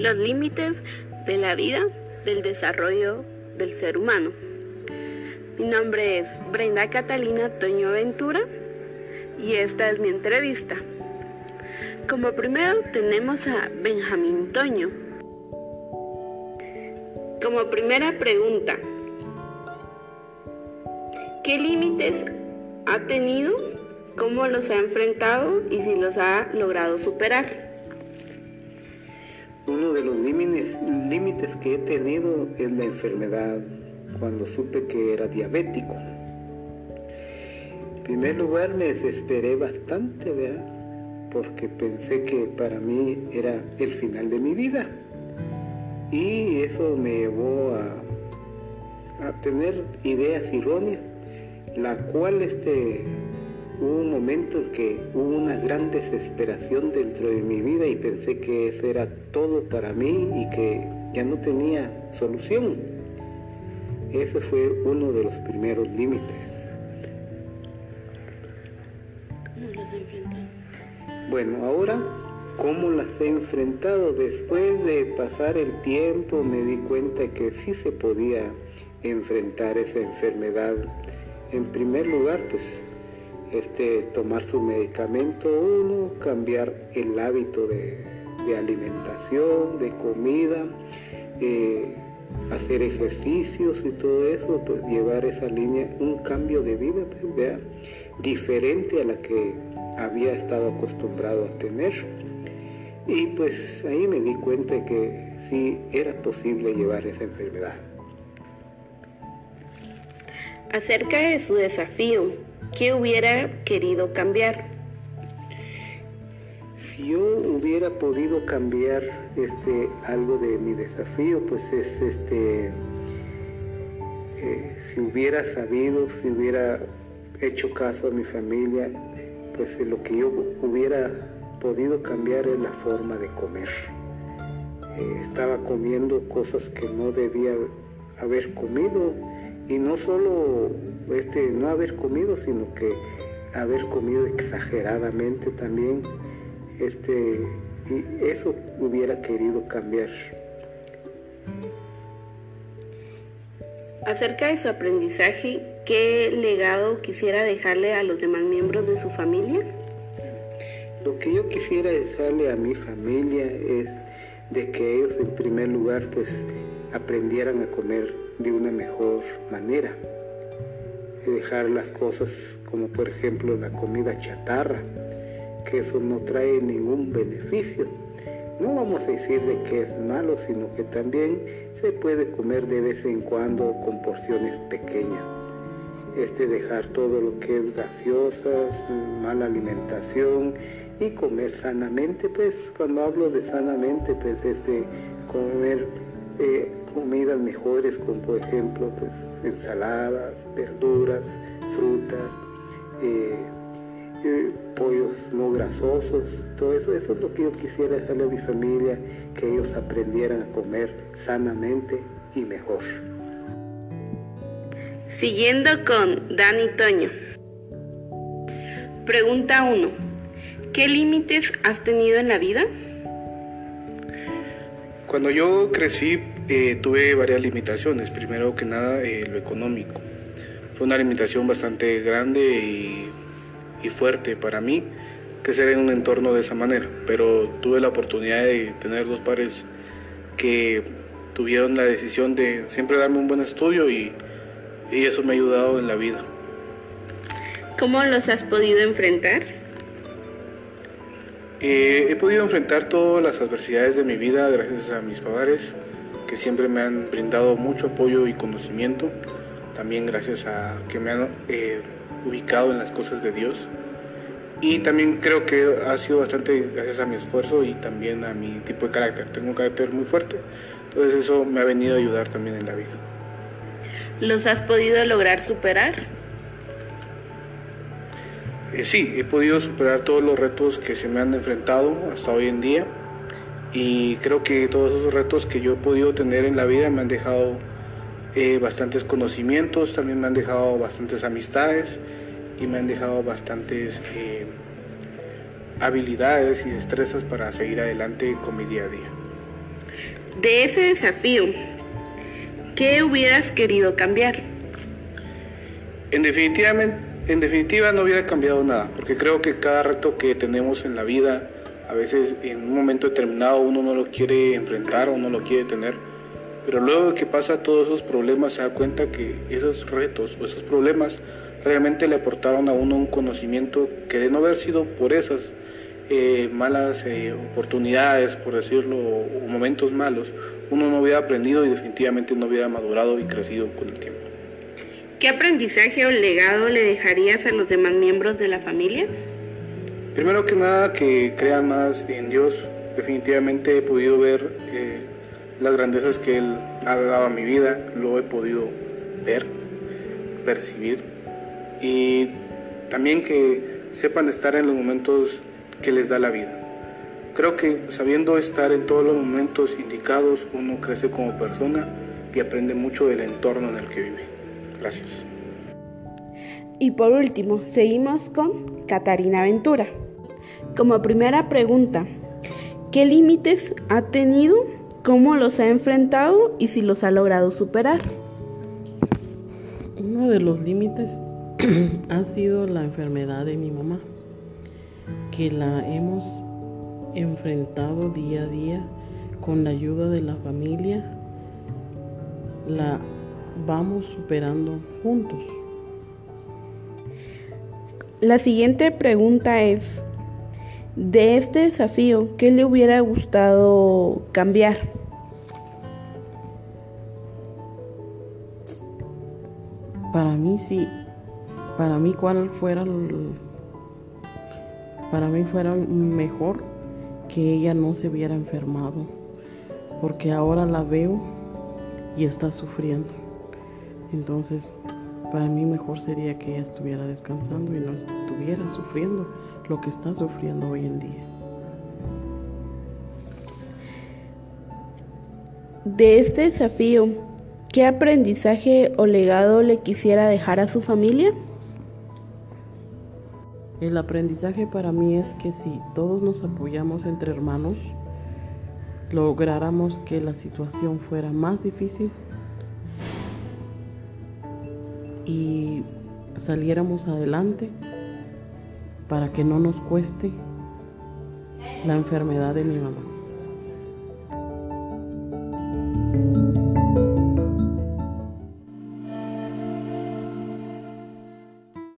los límites de la vida, del desarrollo del ser humano. Mi nombre es Brenda Catalina Toño Ventura y esta es mi entrevista. Como primero tenemos a Benjamín Toño. Como primera pregunta, ¿qué límites ha tenido? ¿Cómo los ha enfrentado y si los ha logrado superar? Uno de los límites, límites que he tenido es la enfermedad cuando supe que era diabético. En primer lugar me desesperé bastante, ¿verdad? Porque pensé que para mí era el final de mi vida. Y eso me llevó a, a tener ideas erróneas, la cual este, hubo un momento en que hubo una gran desesperación dentro de mi vida y pensé que eso era todo para mí y que ya no tenía solución. Ese fue uno de los primeros límites. Bueno, ahora, ¿cómo las he enfrentado? Después de pasar el tiempo me di cuenta que sí se podía enfrentar esa enfermedad. En primer lugar, pues este, tomar su medicamento uno, cambiar el hábito de, alimentación, de comida, eh, hacer ejercicios y todo eso, pues llevar esa línea, un cambio de vida, pues vea, diferente a la que había estado acostumbrado a tener. Y pues ahí me di cuenta que sí era posible llevar esa enfermedad. Acerca de su desafío, ¿qué hubiera querido cambiar? Si yo hubiera podido cambiar este algo de mi desafío, pues es este eh, si hubiera sabido, si hubiera hecho caso a mi familia, pues lo que yo hubiera podido cambiar es la forma de comer. Eh, estaba comiendo cosas que no debía haber comido y no solo este no haber comido, sino que haber comido exageradamente también este, y eso hubiera querido cambiar. Acerca de su aprendizaje, ¿qué legado quisiera dejarle a los demás miembros de su familia? Lo que yo quisiera dejarle a mi familia es de que ellos en primer lugar pues aprendieran a comer de una mejor manera. Dejar las cosas como por ejemplo la comida chatarra, que eso no trae ningún beneficio. No vamos a decir de que es malo, sino que también se puede comer de vez en cuando con porciones pequeñas. Este dejar todo lo que es gaseosas, mala alimentación y comer sanamente, pues cuando hablo de sanamente, pues este comer eh, comidas mejores como por ejemplo pues ensaladas, verduras, frutas. Eh, pollos no grasosos, todo eso, eso es lo que yo quisiera dejarle a mi familia, que ellos aprendieran a comer sanamente y mejor. Siguiendo con Dani Toño. Pregunta 1. ¿Qué límites has tenido en la vida? Cuando yo crecí eh, tuve varias limitaciones. Primero que nada, eh, lo económico. Fue una limitación bastante grande y y fuerte para mí crecer en un entorno de esa manera, pero tuve la oportunidad de tener dos padres que tuvieron la decisión de siempre darme un buen estudio y, y eso me ha ayudado en la vida. ¿Cómo los has podido enfrentar? Eh, he podido enfrentar todas las adversidades de mi vida gracias a mis padres que siempre me han brindado mucho apoyo y conocimiento, también gracias a que me han eh, ubicado en las cosas de Dios. Y también creo que ha sido bastante gracias a mi esfuerzo y también a mi tipo de carácter. Tengo un carácter muy fuerte, entonces eso me ha venido a ayudar también en la vida. ¿Los has podido lograr superar? Eh, sí, he podido superar todos los retos que se me han enfrentado hasta hoy en día y creo que todos esos retos que yo he podido tener en la vida me han dejado eh, bastantes conocimientos, también me han dejado bastantes amistades y me han dejado bastantes eh, habilidades y destrezas para seguir adelante con mi día a día. de ese desafío, ¿qué hubieras querido cambiar? En definitiva, en definitiva no hubiera cambiado nada, porque creo que cada reto que tenemos en la vida, a veces en un momento determinado uno no lo quiere enfrentar o no lo quiere tener, pero luego que pasa todos esos problemas se da cuenta que esos retos o esos problemas realmente le aportaron a uno un conocimiento que de no haber sido por esas eh, malas eh, oportunidades, por decirlo, o momentos malos, uno no hubiera aprendido y definitivamente no hubiera madurado y crecido con el tiempo. ¿Qué aprendizaje o legado le dejarías a los demás miembros de la familia? Primero que nada, que crean más en Dios. Definitivamente he podido ver eh, las grandezas que Él ha dado a mi vida, lo he podido ver, percibir. Y también que sepan estar en los momentos que les da la vida. Creo que sabiendo estar en todos los momentos indicados, uno crece como persona y aprende mucho del entorno en el que vive. Gracias. Y por último, seguimos con Catarina Ventura. Como primera pregunta, ¿qué límites ha tenido, cómo los ha enfrentado y si los ha logrado superar? Uno de los límites ha sido la enfermedad de mi mamá que la hemos enfrentado día a día con la ayuda de la familia, la vamos superando juntos. La siguiente pregunta es, de este desafío, ¿qué le hubiera gustado cambiar? Para mí sí, para mí cuál fuera para mí fuera mejor que ella no se hubiera enfermado, porque ahora la veo y está sufriendo. Entonces, para mí mejor sería que ella estuviera descansando y no estuviera sufriendo lo que está sufriendo hoy en día. De este desafío, ¿qué aprendizaje o legado le quisiera dejar a su familia? El aprendizaje para mí es que si todos nos apoyamos entre hermanos, lográramos que la situación fuera más difícil y saliéramos adelante para que no nos cueste la enfermedad de mi mamá.